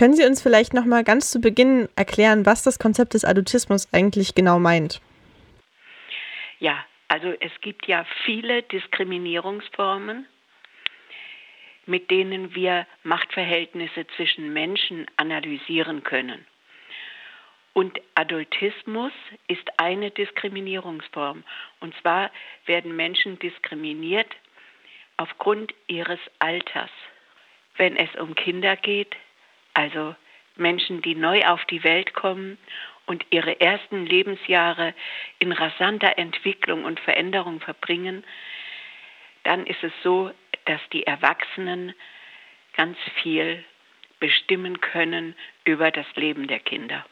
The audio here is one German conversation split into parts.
Können Sie uns vielleicht noch mal ganz zu Beginn erklären, was das Konzept des Adultismus eigentlich genau meint? Ja, also es gibt ja viele Diskriminierungsformen, mit denen wir Machtverhältnisse zwischen Menschen analysieren können. Und Adultismus ist eine Diskriminierungsform. Und zwar werden Menschen diskriminiert aufgrund ihres Alters. Wenn es um Kinder geht, also Menschen, die neu auf die Welt kommen und ihre ersten Lebensjahre in rasanter Entwicklung und Veränderung verbringen, dann ist es so, dass die Erwachsenen ganz viel bestimmen können über das Leben der Kinder.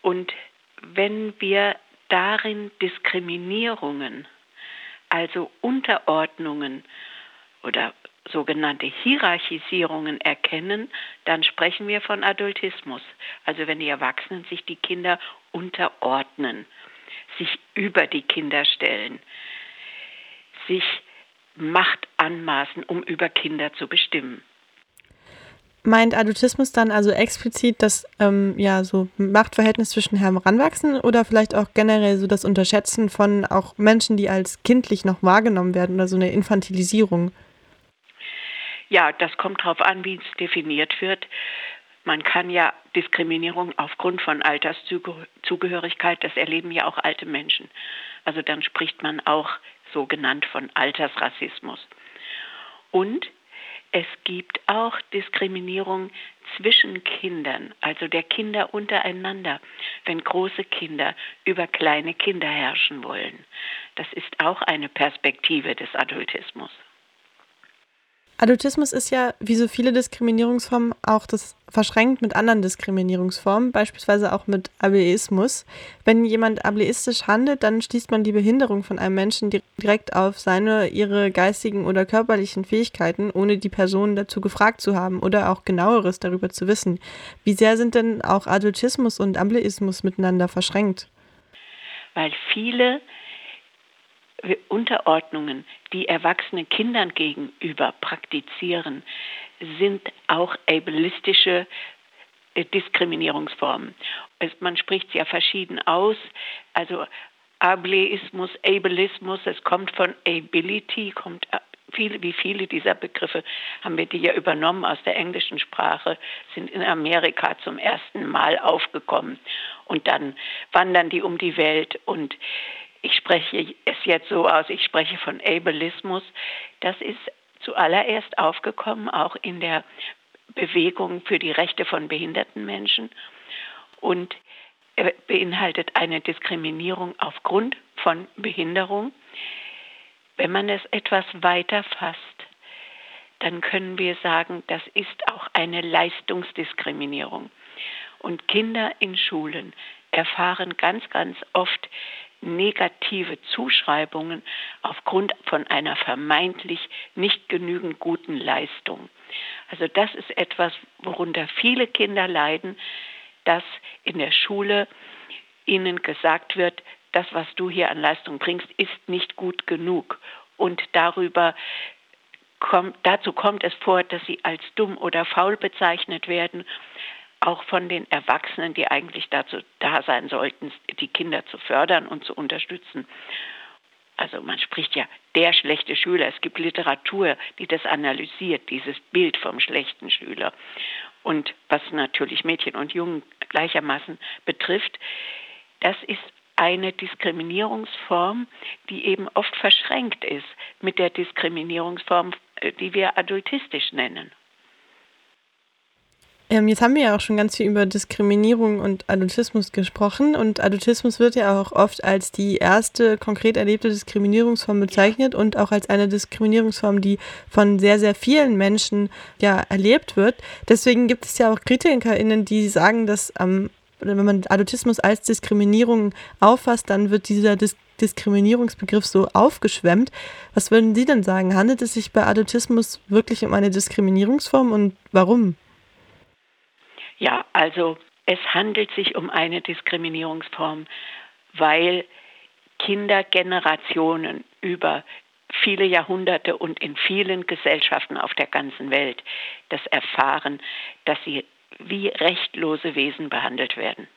Und wenn wir darin Diskriminierungen, also Unterordnungen oder sogenannte Hierarchisierungen erkennen, dann sprechen wir von Adultismus. Also wenn die Erwachsenen sich die Kinder unterordnen, sich über die Kinder stellen, sich Macht anmaßen, um über Kinder zu bestimmen. Meint Adultismus dann also explizit das ähm, ja, so Machtverhältnis zwischen Heranwachsen oder vielleicht auch generell so das Unterschätzen von auch Menschen, die als kindlich noch wahrgenommen werden oder so eine Infantilisierung? Ja, das kommt darauf an, wie es definiert wird. Man kann ja Diskriminierung aufgrund von Alterszugehörigkeit, das erleben ja auch alte Menschen. Also dann spricht man auch so genannt von Altersrassismus. Und es gibt auch Diskriminierung zwischen Kindern, also der Kinder untereinander, wenn große Kinder über kleine Kinder herrschen wollen. Das ist auch eine Perspektive des Adultismus. Adultismus ist ja, wie so viele Diskriminierungsformen, auch das verschränkt mit anderen Diskriminierungsformen, beispielsweise auch mit Ableismus. Wenn jemand ableistisch handelt, dann schließt man die Behinderung von einem Menschen direkt auf seine, ihre geistigen oder körperlichen Fähigkeiten, ohne die Person dazu gefragt zu haben oder auch genaueres darüber zu wissen. Wie sehr sind denn auch Adultismus und Ableismus miteinander verschränkt? Weil viele Unterordnungen, die Erwachsene Kindern gegenüber praktizieren, sind auch ableistische äh, Diskriminierungsformen. man spricht es ja verschieden aus. Also Ableismus, Ableismus, es kommt von Ability, kommt äh, viele, wie viele dieser Begriffe haben wir die ja übernommen aus der englischen Sprache, sind in Amerika zum ersten Mal aufgekommen und dann wandern die um die Welt und ich spreche es jetzt so aus, ich spreche von Ableismus. Das ist zuallererst aufgekommen, auch in der Bewegung für die Rechte von behinderten Menschen und beinhaltet eine Diskriminierung aufgrund von Behinderung. Wenn man es etwas weiter fasst, dann können wir sagen, das ist auch eine Leistungsdiskriminierung. Und Kinder in Schulen erfahren ganz, ganz oft negative Zuschreibungen aufgrund von einer vermeintlich nicht genügend guten Leistung. Also das ist etwas, worunter viele Kinder leiden, dass in der Schule ihnen gesagt wird, das, was du hier an Leistung bringst, ist nicht gut genug. Und darüber kommt, dazu kommt es vor, dass sie als dumm oder faul bezeichnet werden auch von den Erwachsenen, die eigentlich dazu da sein sollten, die Kinder zu fördern und zu unterstützen. Also man spricht ja der schlechte Schüler. Es gibt Literatur, die das analysiert, dieses Bild vom schlechten Schüler. Und was natürlich Mädchen und Jungen gleichermaßen betrifft, das ist eine Diskriminierungsform, die eben oft verschränkt ist mit der Diskriminierungsform, äh, die wir adultistisch nennen. Ähm, jetzt haben wir ja auch schon ganz viel über Diskriminierung und Adultismus gesprochen und Adultismus wird ja auch oft als die erste konkret erlebte Diskriminierungsform bezeichnet und auch als eine Diskriminierungsform, die von sehr, sehr vielen Menschen ja erlebt wird. Deswegen gibt es ja auch KritikerInnen, die sagen, dass ähm, wenn man Adultismus als Diskriminierung auffasst, dann wird dieser Dis Diskriminierungsbegriff so aufgeschwemmt. Was würden Sie denn sagen? Handelt es sich bei Adultismus wirklich um eine Diskriminierungsform und warum? Ja, also es handelt sich um eine Diskriminierungsform, weil Kindergenerationen über viele Jahrhunderte und in vielen Gesellschaften auf der ganzen Welt das erfahren, dass sie wie rechtlose Wesen behandelt werden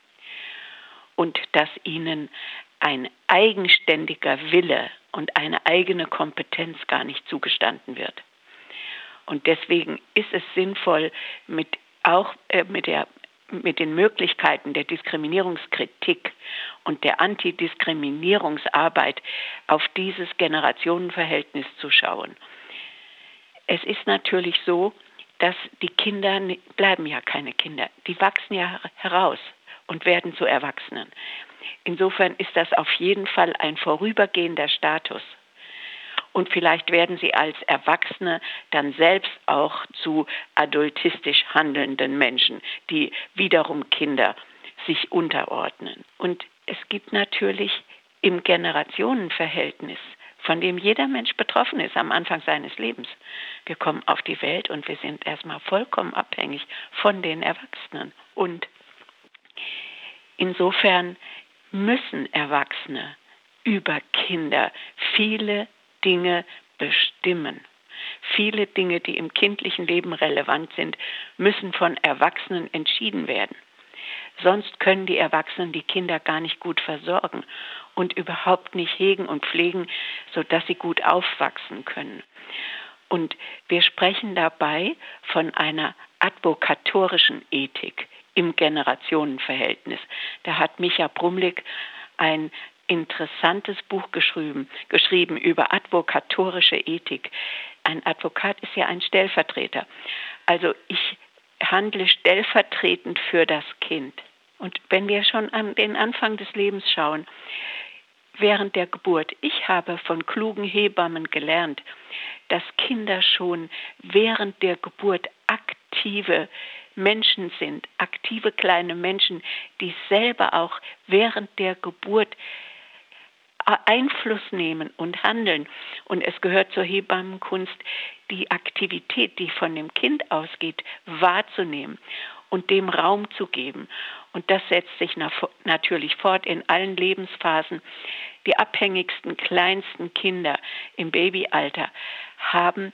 und dass ihnen ein eigenständiger Wille und eine eigene Kompetenz gar nicht zugestanden wird. Und deswegen ist es sinnvoll, mit, auch äh, mit, der, mit den Möglichkeiten der Diskriminierungskritik und der Antidiskriminierungsarbeit auf dieses Generationenverhältnis zu schauen. Es ist natürlich so, dass die Kinder bleiben ja keine Kinder, die wachsen ja heraus und werden zu Erwachsenen. Insofern ist das auf jeden Fall ein vorübergehender Status. Und vielleicht werden sie als Erwachsene dann selbst auch zu adultistisch handelnden Menschen, die wiederum Kinder sich unterordnen. Und es gibt natürlich im Generationenverhältnis, von dem jeder Mensch betroffen ist am Anfang seines Lebens. Wir kommen auf die Welt und wir sind erstmal vollkommen abhängig von den Erwachsenen. Und insofern müssen Erwachsene über Kinder viele Dinge bestimmen. Viele Dinge, die im kindlichen Leben relevant sind, müssen von Erwachsenen entschieden werden. Sonst können die Erwachsenen die Kinder gar nicht gut versorgen und überhaupt nicht hegen und pflegen, sodass sie gut aufwachsen können. Und wir sprechen dabei von einer advokatorischen Ethik im Generationenverhältnis. Da hat Micha Brumlik ein interessantes Buch geschrieben, geschrieben über advokatorische Ethik. Ein Advokat ist ja ein Stellvertreter. Also ich handle stellvertretend für das Kind. Und wenn wir schon an den Anfang des Lebens schauen, während der Geburt, ich habe von klugen Hebammen gelernt, dass Kinder schon während der Geburt aktive Menschen sind, aktive kleine Menschen, die selber auch während der Geburt Einfluss nehmen und handeln. Und es gehört zur Hebammenkunst, die Aktivität, die von dem Kind ausgeht, wahrzunehmen und dem Raum zu geben. Und das setzt sich natürlich fort in allen Lebensphasen. Die abhängigsten, kleinsten Kinder im Babyalter haben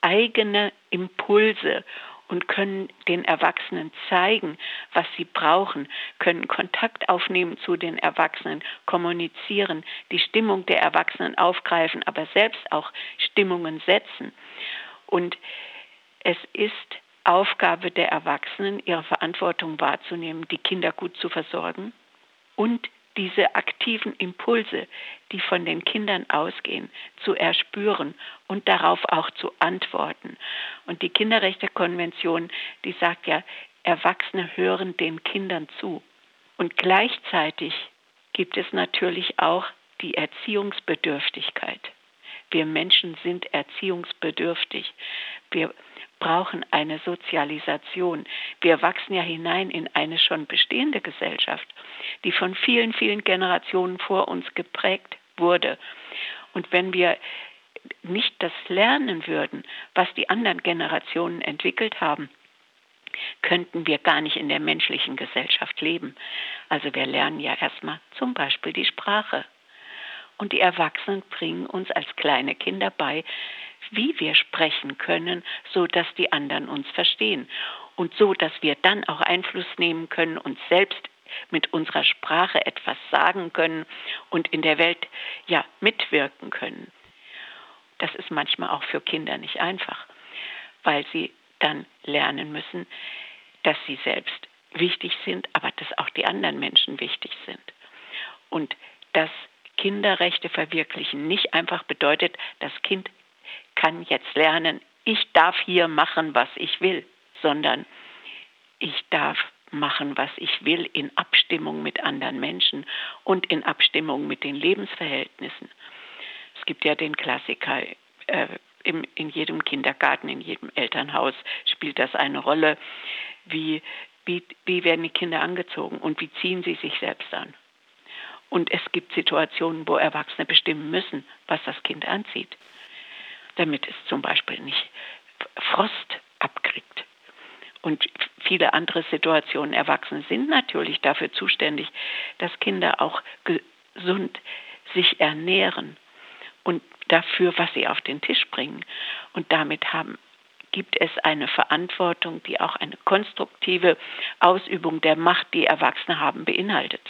eigene Impulse und können den Erwachsenen zeigen, was sie brauchen, können Kontakt aufnehmen zu den Erwachsenen, kommunizieren, die Stimmung der Erwachsenen aufgreifen, aber selbst auch Stimmungen setzen. Und es ist Aufgabe der Erwachsenen, ihre Verantwortung wahrzunehmen, die Kinder gut zu versorgen und diese aktiven Impulse, die von den Kindern ausgehen, zu erspüren und darauf auch zu antworten. Und die Kinderrechtekonvention, die sagt ja, Erwachsene hören den Kindern zu. Und gleichzeitig gibt es natürlich auch die Erziehungsbedürftigkeit. Wir Menschen sind erziehungsbedürftig. Wir brauchen eine Sozialisation. Wir wachsen ja hinein in eine schon bestehende Gesellschaft, die von vielen, vielen Generationen vor uns geprägt wurde. Und wenn wir nicht das lernen würden, was die anderen Generationen entwickelt haben, könnten wir gar nicht in der menschlichen Gesellschaft leben. Also wir lernen ja erstmal zum Beispiel die Sprache. Und die Erwachsenen bringen uns als kleine Kinder bei, wie wir sprechen können, so dass die anderen uns verstehen und so dass wir dann auch Einfluss nehmen können und selbst mit unserer Sprache etwas sagen können und in der Welt ja mitwirken können. Das ist manchmal auch für Kinder nicht einfach, weil sie dann lernen müssen, dass sie selbst wichtig sind, aber dass auch die anderen Menschen wichtig sind. Und dass Kinderrechte verwirklichen nicht einfach bedeutet, das Kind kann jetzt lernen, ich darf hier machen, was ich will, sondern ich darf machen, was ich will, in Abstimmung mit anderen Menschen und in Abstimmung mit den Lebensverhältnissen. Es gibt ja den Klassiker, äh, im, in jedem Kindergarten, in jedem Elternhaus spielt das eine Rolle, wie, wie, wie werden die Kinder angezogen und wie ziehen sie sich selbst an. Und es gibt Situationen, wo Erwachsene bestimmen müssen, was das Kind anzieht damit es zum Beispiel nicht Frost abkriegt. Und viele andere Situationen. Erwachsene sind natürlich dafür zuständig, dass Kinder auch gesund sich ernähren und dafür, was sie auf den Tisch bringen. Und damit haben gibt es eine Verantwortung, die auch eine konstruktive Ausübung der Macht, die Erwachsene haben, beinhaltet.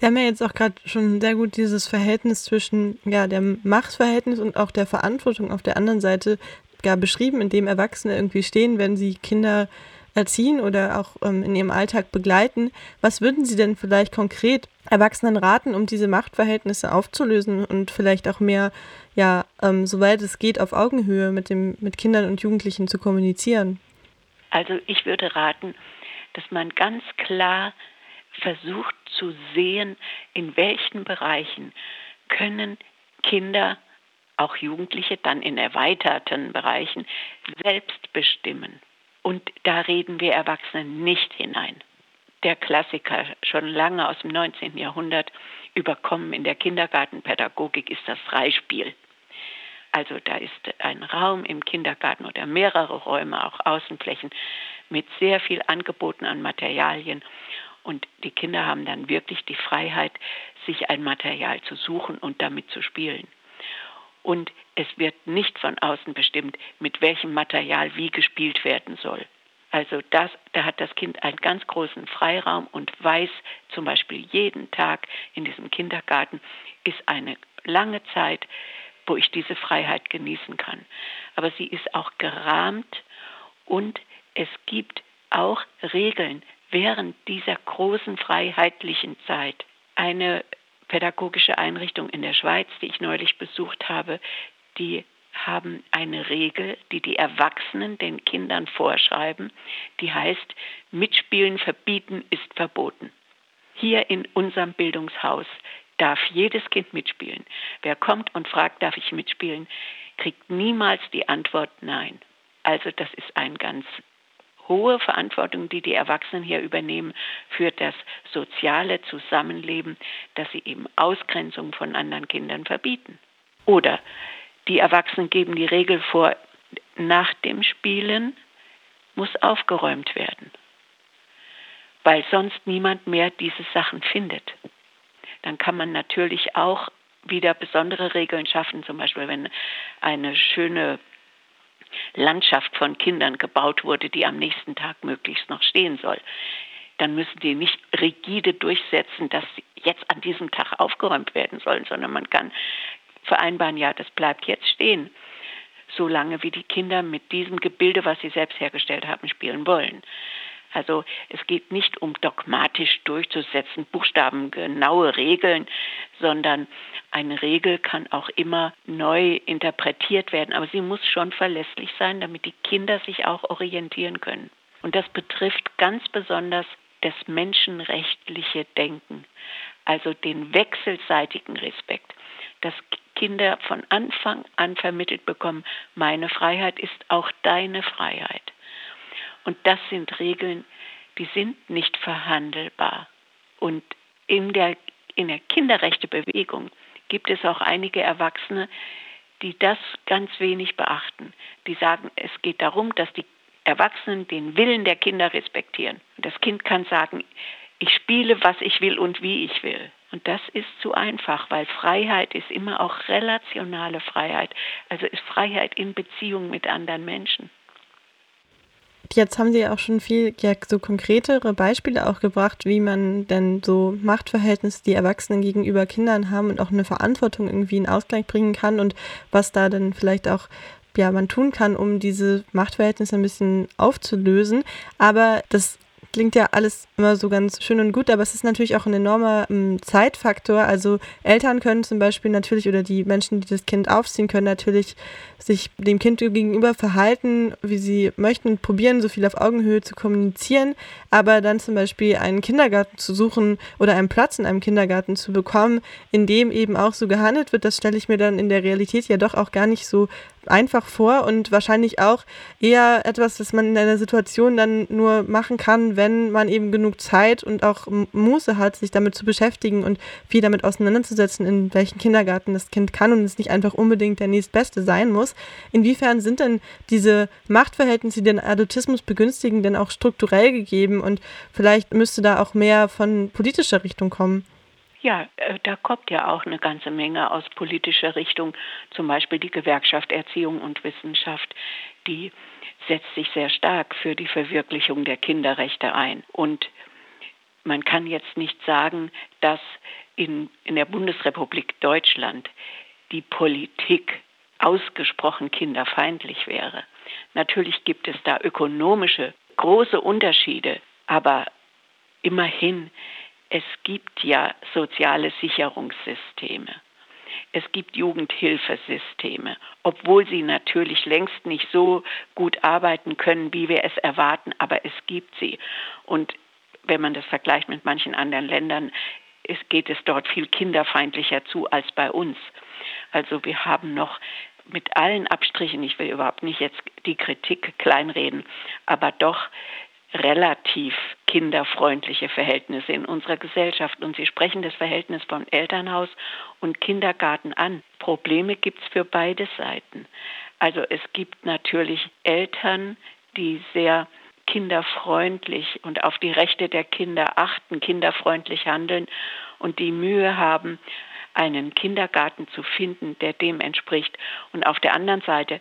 Sie haben ja jetzt auch gerade schon sehr gut dieses Verhältnis zwischen ja, dem Machtverhältnis und auch der Verantwortung auf der anderen Seite ja, beschrieben, in dem Erwachsene irgendwie stehen, wenn sie Kinder erziehen oder auch ähm, in ihrem Alltag begleiten. Was würden Sie denn vielleicht konkret Erwachsenen raten, um diese Machtverhältnisse aufzulösen und vielleicht auch mehr, ja, ähm, soweit es geht, auf Augenhöhe mit, dem, mit Kindern und Jugendlichen zu kommunizieren? Also ich würde raten, dass man ganz klar versucht zu sehen, in welchen Bereichen können Kinder, auch Jugendliche, dann in erweiterten Bereichen selbst bestimmen. Und da reden wir Erwachsenen nicht hinein. Der Klassiker schon lange aus dem 19. Jahrhundert überkommen in der Kindergartenpädagogik ist das Freispiel. Also da ist ein Raum im Kindergarten oder mehrere Räume, auch Außenflächen mit sehr viel Angeboten an Materialien. Und die Kinder haben dann wirklich die Freiheit, sich ein Material zu suchen und damit zu spielen und es wird nicht von außen bestimmt, mit welchem Material wie gespielt werden soll. Also das, da hat das Kind einen ganz großen Freiraum und weiß zum Beispiel jeden Tag in diesem Kindergarten ist eine lange Zeit, wo ich diese Freiheit genießen kann. Aber sie ist auch gerahmt und es gibt auch Regeln während dieser großen freiheitlichen Zeit. Eine pädagogische Einrichtung in der Schweiz, die ich neulich besucht habe, die haben eine Regel, die die Erwachsenen den Kindern vorschreiben, die heißt, Mitspielen verbieten ist verboten. Hier in unserem Bildungshaus darf jedes Kind mitspielen. Wer kommt und fragt, darf ich mitspielen, kriegt niemals die Antwort Nein. Also das ist ein ganz hohe Verantwortung, die die Erwachsenen hier übernehmen für das soziale Zusammenleben, dass sie eben Ausgrenzung von anderen Kindern verbieten. Oder die Erwachsenen geben die Regel vor, nach dem Spielen muss aufgeräumt werden, weil sonst niemand mehr diese Sachen findet. Dann kann man natürlich auch wieder besondere Regeln schaffen, zum Beispiel wenn eine schöne Landschaft von Kindern gebaut wurde, die am nächsten Tag möglichst noch stehen soll, dann müssen die nicht rigide durchsetzen, dass jetzt an diesem Tag aufgeräumt werden sollen, sondern man kann vereinbaren, ja, das bleibt jetzt stehen, solange wie die Kinder mit diesem Gebilde, was sie selbst hergestellt haben, spielen wollen. Also es geht nicht um dogmatisch durchzusetzen, buchstabengenaue Regeln, sondern eine Regel kann auch immer neu interpretiert werden, aber sie muss schon verlässlich sein, damit die Kinder sich auch orientieren können. Und das betrifft ganz besonders das menschenrechtliche Denken, also den wechselseitigen Respekt, dass Kinder von Anfang an vermittelt bekommen, meine Freiheit ist auch deine Freiheit. Und das sind Regeln, die sind nicht verhandelbar. Und in der, in der Kinderrechtebewegung gibt es auch einige Erwachsene, die das ganz wenig beachten. Die sagen, es geht darum, dass die Erwachsenen den Willen der Kinder respektieren. Und das Kind kann sagen, ich spiele, was ich will und wie ich will. Und das ist zu einfach, weil Freiheit ist immer auch relationale Freiheit, also ist Freiheit in Beziehung mit anderen Menschen. Jetzt haben Sie ja auch schon viel ja, so konkretere Beispiele auch gebracht, wie man denn so Machtverhältnisse, die Erwachsenen gegenüber Kindern haben und auch eine Verantwortung irgendwie in Ausgleich bringen kann und was da dann vielleicht auch ja, man tun kann, um diese Machtverhältnisse ein bisschen aufzulösen. Aber das klingt ja alles immer so ganz schön und gut, aber es ist natürlich auch ein enormer ähm, Zeitfaktor. Also Eltern können zum Beispiel natürlich oder die Menschen, die das Kind aufziehen, können natürlich sich dem Kind gegenüber verhalten, wie sie möchten und probieren, so viel auf Augenhöhe zu kommunizieren. Aber dann zum Beispiel einen Kindergarten zu suchen oder einen Platz in einem Kindergarten zu bekommen, in dem eben auch so gehandelt wird, das stelle ich mir dann in der Realität ja doch auch gar nicht so einfach vor und wahrscheinlich auch eher etwas, das man in einer Situation dann nur machen kann, wenn man eben genug Zeit und auch Muße hat, sich damit zu beschäftigen und viel damit auseinanderzusetzen, in welchen Kindergarten das Kind kann und es nicht einfach unbedingt der nächstbeste sein muss. Inwiefern sind denn diese Machtverhältnisse, die den Adultismus begünstigen, denn auch strukturell gegeben und vielleicht müsste da auch mehr von politischer Richtung kommen? Ja, äh, da kommt ja auch eine ganze Menge aus politischer Richtung. Zum Beispiel die Gewerkschaft Erziehung und Wissenschaft, die setzt sich sehr stark für die Verwirklichung der Kinderrechte ein. Und man kann jetzt nicht sagen, dass in, in der Bundesrepublik Deutschland die Politik ausgesprochen kinderfeindlich wäre. Natürlich gibt es da ökonomische große Unterschiede, aber immerhin, es gibt ja soziale Sicherungssysteme. Es gibt Jugendhilfesysteme, obwohl sie natürlich längst nicht so gut arbeiten können, wie wir es erwarten, aber es gibt sie. Und wenn man das vergleicht mit manchen anderen Ländern, es geht es dort viel kinderfeindlicher zu als bei uns. Also wir haben noch mit allen Abstrichen, ich will überhaupt nicht jetzt die Kritik kleinreden, aber doch relativ kinderfreundliche Verhältnisse in unserer Gesellschaft. Und Sie sprechen das Verhältnis von Elternhaus und Kindergarten an. Probleme gibt es für beide Seiten. Also es gibt natürlich Eltern, die sehr kinderfreundlich und auf die Rechte der Kinder achten, kinderfreundlich handeln und die Mühe haben, einen Kindergarten zu finden, der dem entspricht. Und auf der anderen Seite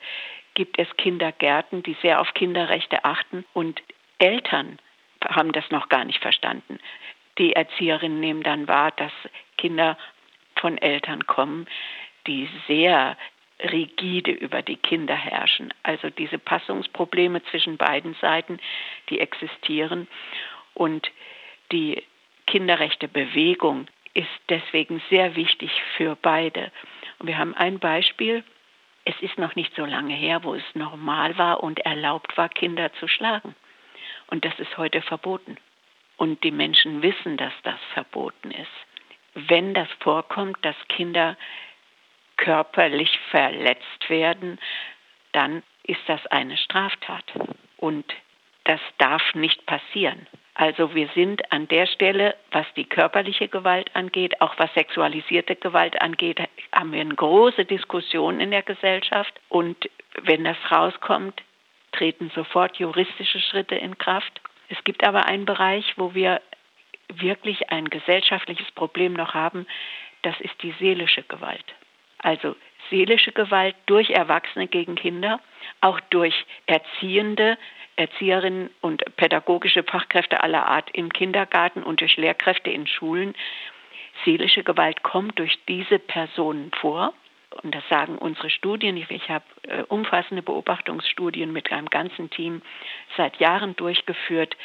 gibt es Kindergärten, die sehr auf Kinderrechte achten und Eltern haben das noch gar nicht verstanden. Die Erzieherinnen nehmen dann wahr, dass Kinder von Eltern kommen, die sehr rigide über die Kinder herrschen. Also diese Passungsprobleme zwischen beiden Seiten, die existieren. Und die Kinderrechtebewegung ist deswegen sehr wichtig für beide. Und wir haben ein Beispiel. Es ist noch nicht so lange her, wo es normal war und erlaubt war, Kinder zu schlagen. Und das ist heute verboten. Und die Menschen wissen, dass das verboten ist. Wenn das vorkommt, dass Kinder körperlich verletzt werden, dann ist das eine Straftat. Und das darf nicht passieren. Also wir sind an der Stelle, was die körperliche Gewalt angeht, auch was sexualisierte Gewalt angeht, haben wir eine große Diskussion in der Gesellschaft. Und wenn das rauskommt, treten sofort juristische Schritte in Kraft. Es gibt aber einen Bereich, wo wir wirklich ein gesellschaftliches Problem noch haben, das ist die seelische Gewalt. Also seelische Gewalt durch Erwachsene gegen Kinder, auch durch Erziehende, Erzieherinnen und pädagogische Fachkräfte aller Art im Kindergarten und durch Lehrkräfte in Schulen. Seelische Gewalt kommt durch diese Personen vor. Und das sagen unsere Studien. Ich habe äh, umfassende Beobachtungsstudien mit einem ganzen Team seit Jahren durchgeführt.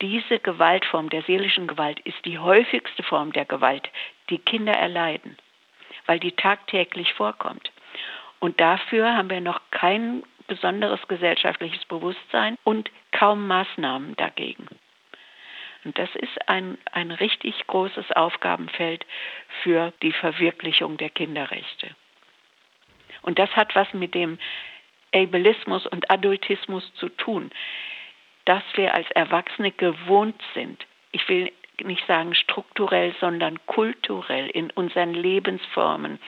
Diese Gewaltform der seelischen Gewalt ist die häufigste Form der Gewalt, die Kinder erleiden, weil die tagtäglich vorkommt. Und dafür haben wir noch kein besonderes gesellschaftliches Bewusstsein und kaum Maßnahmen dagegen. Und das ist ein, ein richtig großes Aufgabenfeld für die Verwirklichung der Kinderrechte. Und das hat was mit dem Ableismus und Adultismus zu tun, dass wir als Erwachsene gewohnt sind, ich will nicht sagen strukturell, sondern kulturell in unseren Lebensformen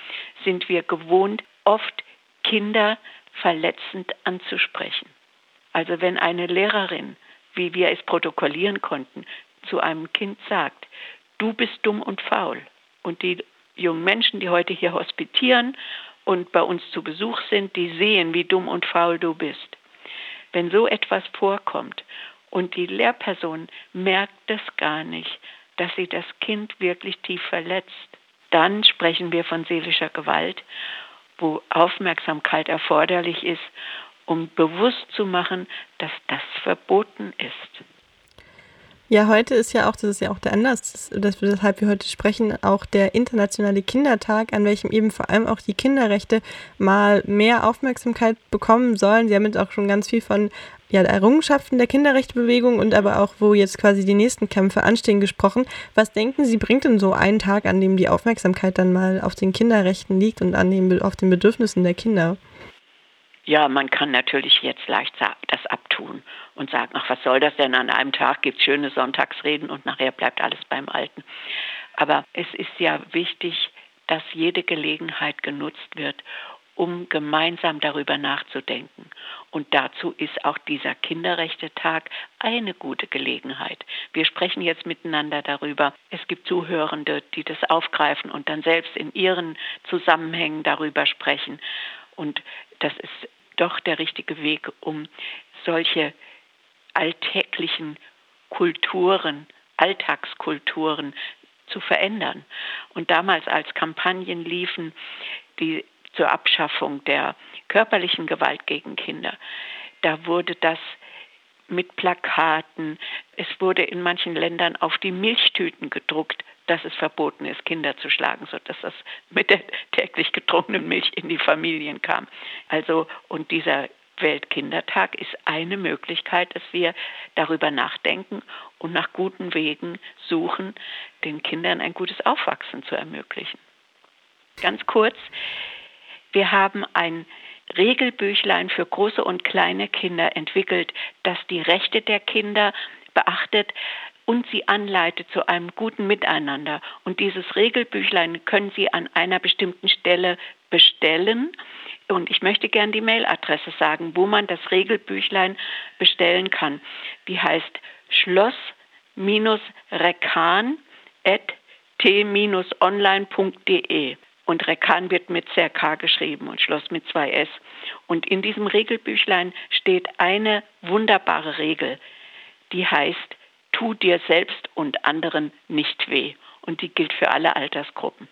sind wir gewohnt, oft Kinder verletzend anzusprechen. Also wenn eine Lehrerin, wie wir es protokollieren konnten, zu einem Kind sagt, du bist dumm und faul. Und die jungen Menschen, die heute hier hospitieren und bei uns zu Besuch sind, die sehen, wie dumm und faul du bist. Wenn so etwas vorkommt und die Lehrperson merkt es gar nicht, dass sie das Kind wirklich tief verletzt, dann sprechen wir von seelischer Gewalt wo Aufmerksamkeit erforderlich ist, um bewusst zu machen, dass das verboten ist. Ja, heute ist ja auch, das ist ja auch der Anlass, dass weshalb wir heute sprechen, auch der internationale Kindertag, an welchem eben vor allem auch die Kinderrechte mal mehr Aufmerksamkeit bekommen sollen. Sie haben jetzt auch schon ganz viel von ja, Errungenschaften der Kinderrechtebewegung und aber auch, wo jetzt quasi die nächsten Kämpfe anstehen, gesprochen. Was denken Sie, bringt denn so einen Tag, an dem die Aufmerksamkeit dann mal auf den Kinderrechten liegt und an den, auf den Bedürfnissen der Kinder? Ja, man kann natürlich jetzt leicht das abtun und sagen, ach, was soll das denn? An einem Tag gibt es schöne Sonntagsreden und nachher bleibt alles beim Alten. Aber es ist ja wichtig, dass jede Gelegenheit genutzt wird, um gemeinsam darüber nachzudenken. Und dazu ist auch dieser Kinderrechte-Tag eine gute Gelegenheit. Wir sprechen jetzt miteinander darüber. Es gibt Zuhörende, die das aufgreifen und dann selbst in ihren Zusammenhängen darüber sprechen. Und das ist doch der richtige Weg, um solche alltäglichen Kulturen, Alltagskulturen zu verändern. Und damals, als Kampagnen liefen, die zur Abschaffung der körperlichen Gewalt gegen Kinder, da wurde das mit Plakaten, es wurde in manchen Ländern auf die Milchtüten gedruckt, dass es verboten ist, Kinder zu schlagen, sodass das mit der täglich getrunkenen Milch in die Familien kam. Also, und dieser Weltkindertag ist eine Möglichkeit, dass wir darüber nachdenken und nach guten Wegen suchen, den Kindern ein gutes Aufwachsen zu ermöglichen. Ganz kurz, wir haben ein Regelbüchlein für große und kleine Kinder entwickelt, das die Rechte der Kinder beachtet und sie anleitet zu einem guten Miteinander. Und dieses Regelbüchlein können Sie an einer bestimmten Stelle bestellen. Und ich möchte gern die Mailadresse sagen, wo man das Regelbüchlein bestellen kann. Die heißt schloss-rekan.t-online.de. Und Rekan wird mit CRK geschrieben und Schloss mit zwei S. Und in diesem Regelbüchlein steht eine wunderbare Regel, die heißt, tu dir selbst und anderen nicht weh. Und die gilt für alle Altersgruppen.